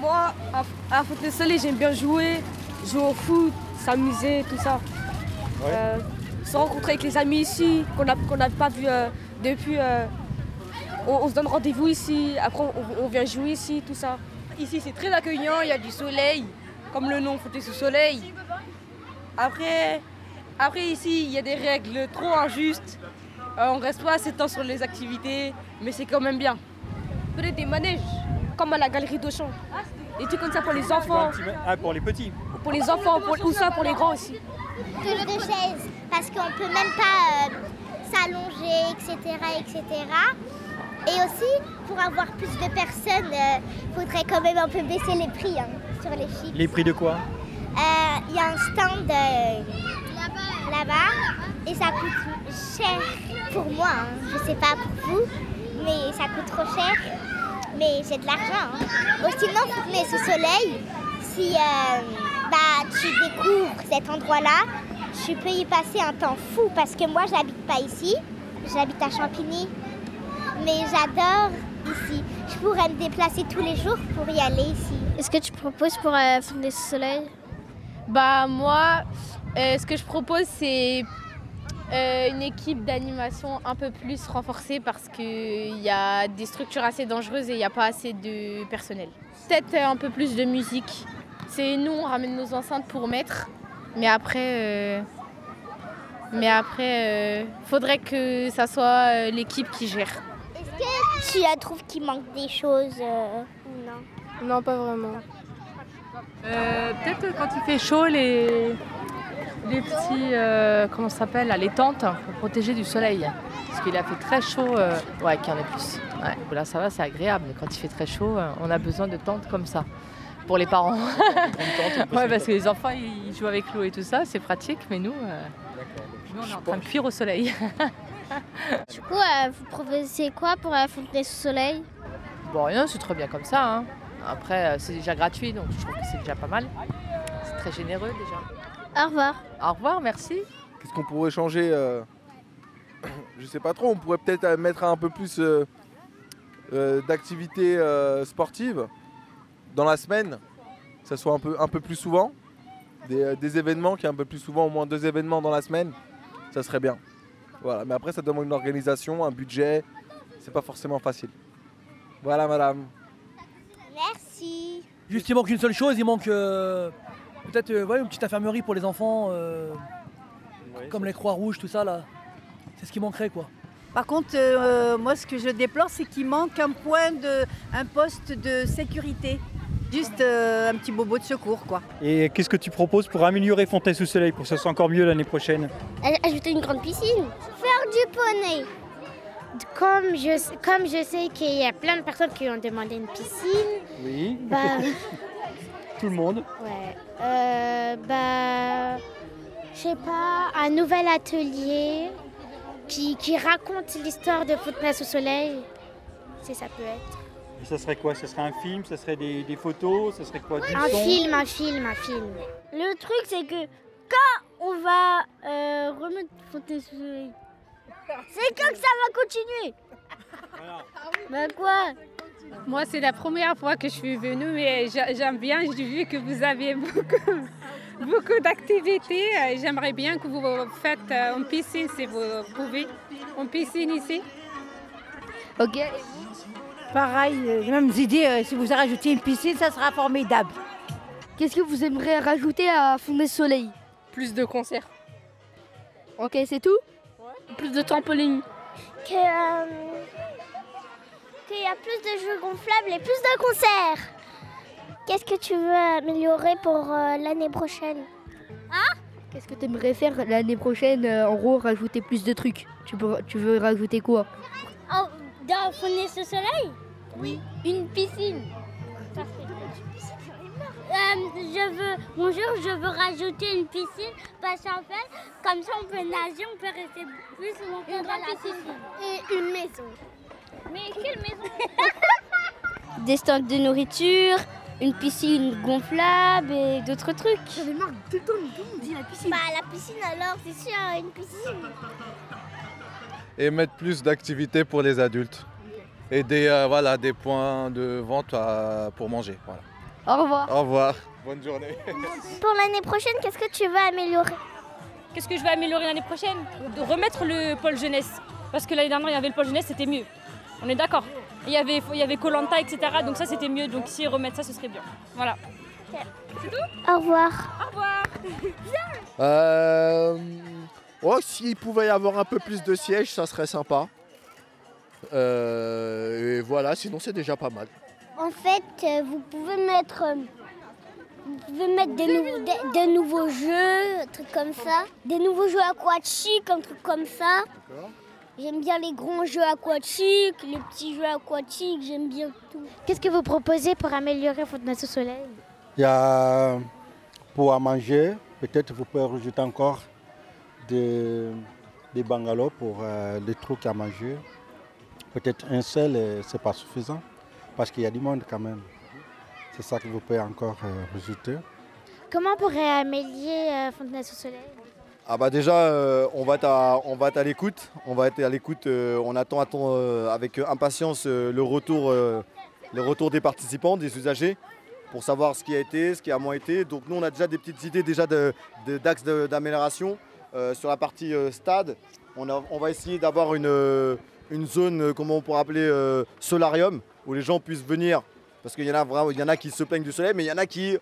Moi, à, à Fontenay Soleil, j'aime bien jouer, jouer au foot, s'amuser, tout ça. Euh, se rencontrer avec les amis ici, qu'on n'a pas vu euh, depuis. On, on se donne rendez-vous ici, après on, on vient jouer ici, tout ça. Ici, c'est très accueillant, il y a du soleil, comme le nom Fontenay sous soleil. Après, après ici, il y a des règles trop injustes. Euh, on reste pas assez de temps sur les activités, mais c'est quand même bien. Peut-être des manèges, comme à la galerie d'Auchan. Des trucs comme ça pour les enfants, Ah, pour les petits. pour les enfants, pour, ou ça pour les grands aussi. Plus de chaises, parce qu'on peut même pas euh, s'allonger, etc., etc. Et aussi, pour avoir plus de personnes, il faudrait quand même un peu baisser les prix hein, sur les chips. Les prix de quoi? Euh, Il y a un stand euh, là-bas et ça coûte cher pour moi. hein. Je sais pas pour vous, mais ça coûte trop cher. Mais j'ai de l'argent. hein. Ou sinon, mais ce soleil, si euh, bah, tu découvres cet endroit-là, tu peux y passer un temps fou parce que moi, j'habite pas ici. J'habite à Champigny. Mais j'adore ici. Je pourrais me déplacer tous les jours pour y aller ici. Est-ce que tu proposes pour euh, Fontenay sous Soleil? Bah moi, euh, ce que je propose c'est euh, une équipe d'animation un peu plus renforcée parce qu'il y a des structures assez dangereuses et il n'y a pas assez de personnel. Peut-être euh, un peu plus de musique. C'est nous, on ramène nos enceintes pour mettre, mais après, euh, mais après, euh, faudrait que ça soit euh, l'équipe qui gère. Que tu euh, trouves qu'il manque des choses euh, ou non Non, pas vraiment. Euh, Peut-être quand il fait chaud, les, les petits, euh, comment ça s'appelle, les tentes pour protéger du soleil. Parce qu'il a fait très chaud, euh, ouais, qu'il y en ait plus. Ouais. Là, ça va, c'est agréable. Mais quand il fait très chaud, on a besoin de tentes comme ça pour les parents. ouais, parce que les enfants, ils jouent avec l'eau et tout ça, c'est pratique. Mais nous, euh, nous, on est en train de cuire au soleil. Du coup, euh, vous proposez quoi pour la fontenay sous soleil? Bon, rien, c'est très bien comme ça. hein. Après, euh, c'est déjà gratuit, donc je trouve que c'est déjà pas mal. C'est très généreux déjà. Au revoir. Au revoir, merci. Qu'est-ce qu'on pourrait changer euh, Je sais pas trop, on pourrait peut-être euh, mettre un peu plus euh, euh, d'activités euh, sportives dans la semaine, que ça soit un peu, un peu plus souvent. Des, euh, des événements, qu'il y ait un peu plus souvent, au moins deux événements dans la semaine, ça serait bien. Voilà, mais après ça demande une organisation, un budget, c'est pas forcément facile. Voilà madame. Merci. Juste, il manque une seule chose, il manque euh, peut-être euh, ouais, une petite infirmerie pour les enfants, euh, comme les Croix-Rouges, tout ça là. C'est ce qui manquerait quoi. Par contre, euh, moi, ce que je déplore, c'est qu'il manque un point de, un poste de sécurité. Juste euh, un petit bobo de secours, quoi. Et qu'est-ce que tu proposes pour améliorer Fontaine sous soleil pour que ça soit encore mieux l'année prochaine? Ajouter une grande piscine. Faire du poney. Comme je, comme je sais qu'il y a plein de personnes qui ont demandé une piscine, Oui. bah, Tout le monde. ouais, euh, bah, je sais pas, un nouvel atelier qui, qui raconte l'histoire de Fontenay au soleil, si ça peut être. Et ça serait quoi? Ça serait un film? Ça serait des, des photos? Ça serait quoi? Du Un son? film, un film, un film. Le truc, c'est que quand on va euh, remettre Fontenay sous soleil, c'est quand que ça va continuer. Bah quoi? Moi, c'est la première fois que je suis venue, mais j'a- j'aime bien. J'ai vu que vous avez beaucoup, beaucoup d'activités. Euh, J'aimerais bien que vous faites euh, une piscine, si vous pouvez. Une piscine ici. Ok. Pareil, euh, les mêmes idées. euh, si vous rajoutez une piscine, ça sera formidable. Qu'est-ce que vous aimeriez rajouter à Fondé Soleil Plus de concerts. Ok, c'est tout? Plus de trampoline. Que, euh, qu'il y a plus de jeux gonflables et plus de concerts. Qu'est-ce que tu veux améliorer pour euh, l'année prochaine? Hein? Qu'est-ce que tu aimerais faire l'année prochaine euh, En gros, rajouter plus de trucs? Tu, peux, tu veux rajouter quoi? Oh, Dans sous soleil Oui. Une piscine. Euh, je veux, bonjour, je veux rajouter une piscine parce qu'en fait, comme ça on peut nager, on peut rester plus longtemps dans la piscine. Et une maison. Mais quelle maison Des stands de nourriture, une piscine gonflable et d'autres trucs. J'en ai marre tout le temps, on dit la piscine. Bah la piscine alors, c'est sûr, une piscine. Et mettre plus d'activités pour les adultes. Et des, euh, voilà, des points de vente à- pour manger. Voilà. Au revoir. Au revoir. Bonne journée. Pour l'année prochaine, qu'est-ce que tu veux améliorer? Qu'est-ce que je vais améliorer l'année prochaine? De remettre le pôle jeunesse. Parce que l'année dernière, il y avait le pôle jeunesse, c'était mieux. On est d'accord. Il y avait il y avait Colanta, etc. Donc ça, c'était mieux. Donc si remettre ça, ce serait bien. Voilà. C'est tout? Au revoir. Au revoir. Euh... Oh, s'il pouvait y avoir un peu plus de sièges, ça serait sympa. Euh, et voilà, sinon c'est déjà pas mal. En fait, euh, vous pouvez mettre, euh, vous pouvez mettre des, nouveaux- des- des nouveaux jeux, un truc comme ça. Des nouveaux jeux aquatiques, un truc comme ça. J'aime bien les grands jeux aquatiques, les petits jeux aquatiques, j'aime bien tout. Qu'est-ce que vous proposez pour améliorer Fontenay sous soleil Il y a pour à manger, peut-être vous pouvez rajouter encore des, des bungalows pour euh, les trucs à manger. Peut-être un seul, euh, c'est pas suffisant parce qu'il y a du monde quand même. C'est ça que vous pouvez encore euh, rajouter. Comment on pourrait améliorer euh, Fontenay sous soleil? Ah bah déjà, euh, on va être à, on va être à l'écoute. On va être à l'écoute. euh, on attend, attend, euh, avec impatience euh, le retour, euh, le retour des participants, des usagers, pour savoir ce qui a été, ce qui a moins été. Donc nous, on a déjà des petites idées déjà de- de- d'axes de- d'amélioration sur la partie euh, stade. On, va essayer d'avoir une, euh, zone, euh, comment on pourrait appeler, euh, solarium, où les gens puissent venir. Parce qu'il y en a vraiment, il y en a qui se plaignent du soleil, mais il y en a qui,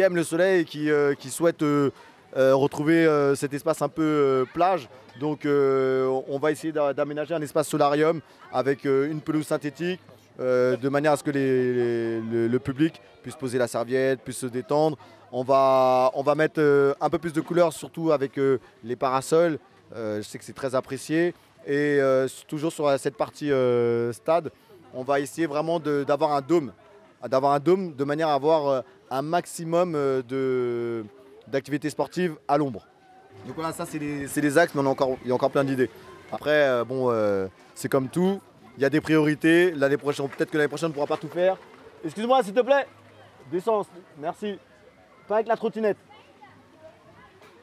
aiment le soleil et qui, euh, souhaitent euh, euh, retrouver euh, cet espace un peu euh, plage. Donc euh, on va essayer d'a- d'aménager un espace solarium avec euh, une pelouse synthétique, euh, de manière à ce que le public puisse poser la serviette, puisse se détendre. On va, mettre euh, un peu plus de couleurs, surtout avec euh, les parasols. Euh, je sais que c'est très apprécié. Et toujours sur cette partie stade, on va essayer vraiment d'avoir un dôme. D'avoir un dôme de manière à avoir un maximum d'activités sportives à l'ombre. Donc voilà, ça c'est les axes, mais il y a encore plein d'idées. Après, c'est comme tout, il y a des priorités. L'année prochaine, peut-être que l'année prochaine on ne pourra pas tout faire. Excuse-moi, s'il te plaît. Descends, merci. Avec la trottinette.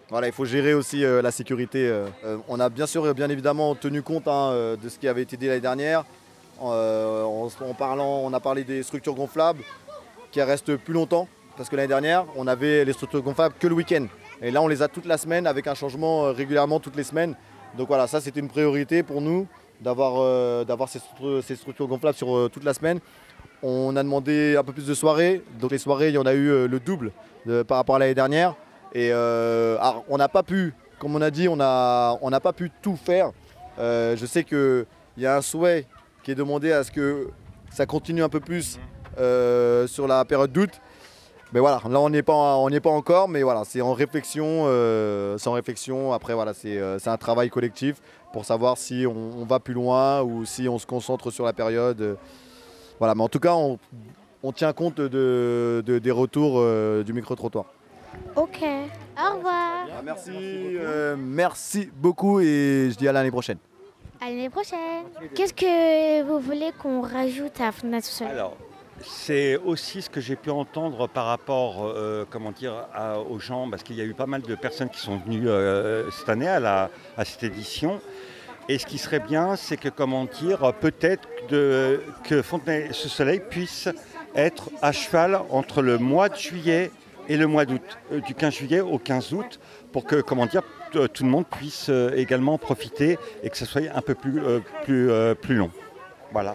Voilà, il faut gérer aussi euh, la sécurité. euh. Euh, on a bien sûr, bien évidemment, tenu compte hein, de ce qui avait été dit l'année dernière. On a parlé des structures gonflables qui restent plus longtemps. Parce que l'année dernière, on avait les structures gonflables que le week-end. Et là, on les a toute la semaine avec un changement régulièrement toutes les semaines. Donc voilà, ça c'était une priorité pour nous d'avoir ces, stru- ces structures gonflables sur toute la semaine. On a demandé un peu plus de soirées. Donc les soirées, il y en a eu euh, le double de- par rapport à l'année dernière. Et euh, on n'a pas pu, comme on a dit, on n'a pas pu tout faire. Euh, je sais qu'il y a un souhait qui est demandé à ce que ça continue un peu plus euh, sur la période d'août. Mais voilà, là on n'y est pas, encore, mais voilà, c'est en réflexion, euh, réflexion. Après voilà, c'est euh, un travail collectif pour savoir si on, va plus loin ou si on se concentre sur la période. euh, Voilà, mais en tout cas, on, on tient compte de, de- des retours euh, du micro trottoir. Ok. Au revoir. merci, euh, merci beaucoup et je dis à l'année prochaine. À l'année prochaine. Qu'est-ce que vous voulez qu'on rajoute à Fondation Soleil Alors, c'est aussi ce que j'ai pu entendre par rapport, euh, comment dire, à- aux gens, parce qu'il y a eu pas mal de personnes qui sont venues euh, cette année à, la, à cette édition. Et ce qui serait bien, c'est que, comment dire, peut-être de- que Fontenay-sous-Soleil puisse être à cheval entre le mois de juillet et le mois d'août, euh, du 15 juillet au 15 août, pour que, comment dire, tout le monde puisse euh, également profiter et que ce soit un peu plus, euh, plus, euh, plus long. Voilà.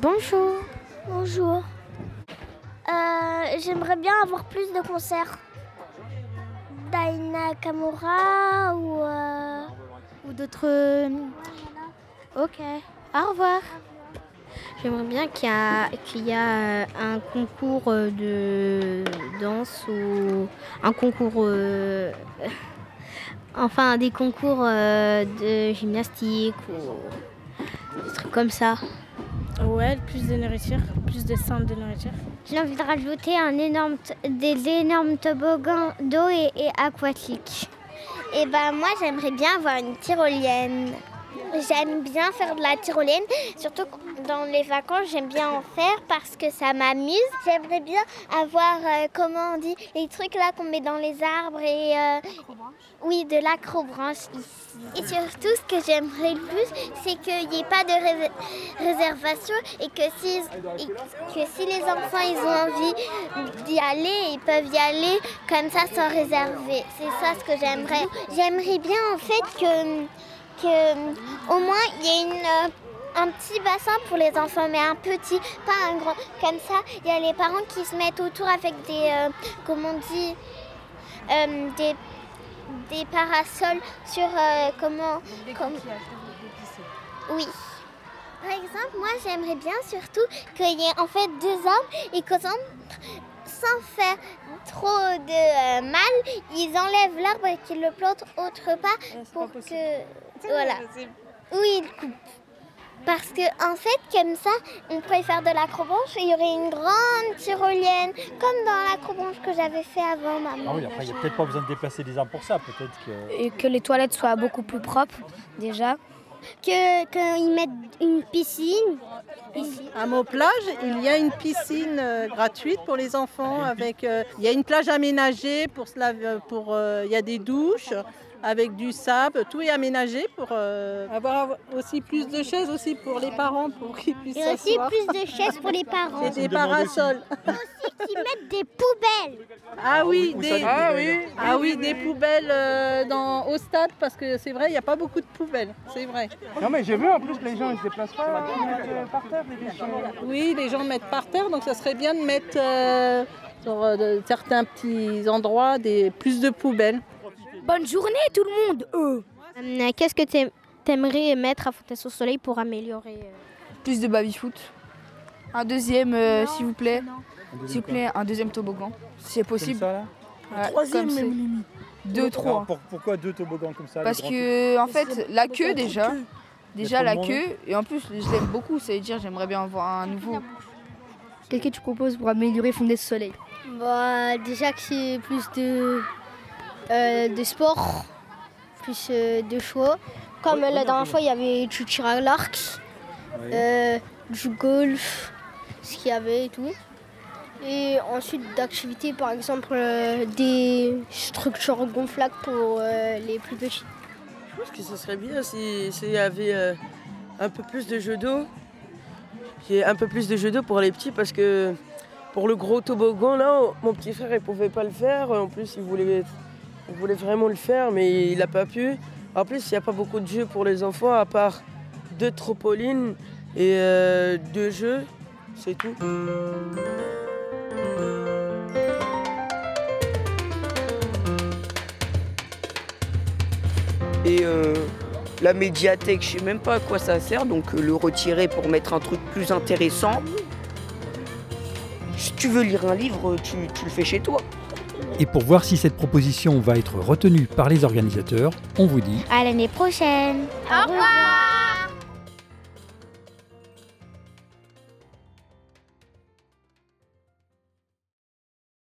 Bonjour. Bonjour. Euh, J'aimerais bien avoir plus de concerts. Daina Kamura ou. Ou d'autres. euh, Ok. Au revoir. J'aimerais bien qu'il y a, qu'il y a euh, un concours euh, de danse ou un concours. euh, Enfin, des concours euh, de gymnastique ou des trucs comme ça. Ouais, plus de nourriture, plus de centres de nourriture. J'ai envie de rajouter un énorme des énormes toboggans d'eau et, et aquatiques. Et ben moi j'aimerais bien avoir une tyrolienne. J'aime bien faire de la tyrolienne, surtout dans les vacances, j'aime bien en faire parce que ça m'amuse. J'aimerais bien avoir, euh, comment on dit, les trucs là qu'on met dans les arbres et... euh, oui, de l'acrobranche ici. Et surtout, ce que j'aimerais le plus, c'est qu'il n'y ait pas de ré- réservation et que si, et que si les enfants ils ont envie d'y aller, ils peuvent y aller comme ça sans réserver. C'est ça ce que j'aimerais. J'aimerais bien en fait que, que au moins il y ait une, euh, un petit bassin pour les enfants, mais un petit, pas un grand. Comme ça, il y a les parents qui se mettent autour avec des, euh, comment on dit, euh, des des parasols sur euh, comment comme- oui. Par exemple moi j'aimerais bien surtout qu'il y ait en fait deux arbres et que sans, sans faire trop de euh, mal ils enlèvent l'arbre et qu'ils le plantent autre part pour que voilà. Oui ils coupent parce que en fait, comme ça, on pourrait faire de l'acrobranche et il y aurait une grande tyrolienne, comme dans l'acrobranche que j'avais fait avant, maman. Ah oui, après, il n'y a peut-être pas besoin de déplacer les arbres pour ça. Peut-être que. Et que les toilettes soient beaucoup plus propres, déjà. Que qu'ils mettent une piscine. À Mauplage, il y a une piscine euh, gratuite pour les enfants. Avec, euh, il y a une plage aménagée pour se laver, pour, euh, il y a des douches avec du sable. Tout est aménagé pour euh, avoir aussi plus de chaises aussi pour les parents pour qu'ils puissent Et aussi plus de chaises pour les parents. Et des parasols. Aussi qui mettent des poubelles. Ah oui, Où des, ah poubelles oui, ah oui, des poubelles euh, dans, au stade parce que c'est vrai, il n'y a pas beaucoup de poubelles, c'est vrai. Non mais j'ai vu en plus les gens ils se déplacent pas, ils mettent euh, par terre les déchets. Oui, les gens mettent par terre, donc ça serait bien de mettre euh, sur euh, certains petits endroits des, plus de poubelles. Bonne journée tout le monde eux. Euh, Qu'est-ce que t'aim- t'aimerais mettre à Fontaine au Soleil pour améliorer euh, Plus de baby-foot. Un deuxième, euh, s'il vous plaît. S'il vous plaît, un deuxième toboggan. C'est possible. Comme ça, là? Ouais, troisième comme c'est. même limite. Deux, Alors, trois. pour- pourquoi deux toboggans comme ça Parce que, en fait, la queue déjà. Déjà la queue. Et en plus, je l'aime beaucoup. Ça veut dire, j'aimerais bien avoir un nouveau. Qu'est-ce que tu proposes pour améliorer Fondé Soleil? Bah, déjà que c'est plus de, euh, de sport, plus euh, de choix. Comme la dernière fois, il y avait du tir à l'arc, euh, du golf, ce qu'il y avait et tout. Et ensuite d'activités, par exemple euh, des structures gonflables pour euh, les plus petits. Je pense que ce serait bien si- s'il y avait euh, un peu plus de jeux d'eau. Ait un peu plus de jeux d'eau pour les petits parce que pour le gros toboggan là, mon petit frère il pouvait pas le faire. En plus il voulait, il voulait vraiment le faire mais il n'a pas pu. En plus il n'y a pas beaucoup de jeux pour les enfants à part deux trampolines et euh, deux jeux. C'est tout. Et euh, la médiathèque, je sais même pas à quoi ça sert, donc euh, le retirer pour mettre un truc plus intéressant. Si tu veux lire un livre, tu le fais chez toi. Et pour voir si cette proposition va être retenue par les organisateurs, on vous dit À l'année prochaine. Au revoir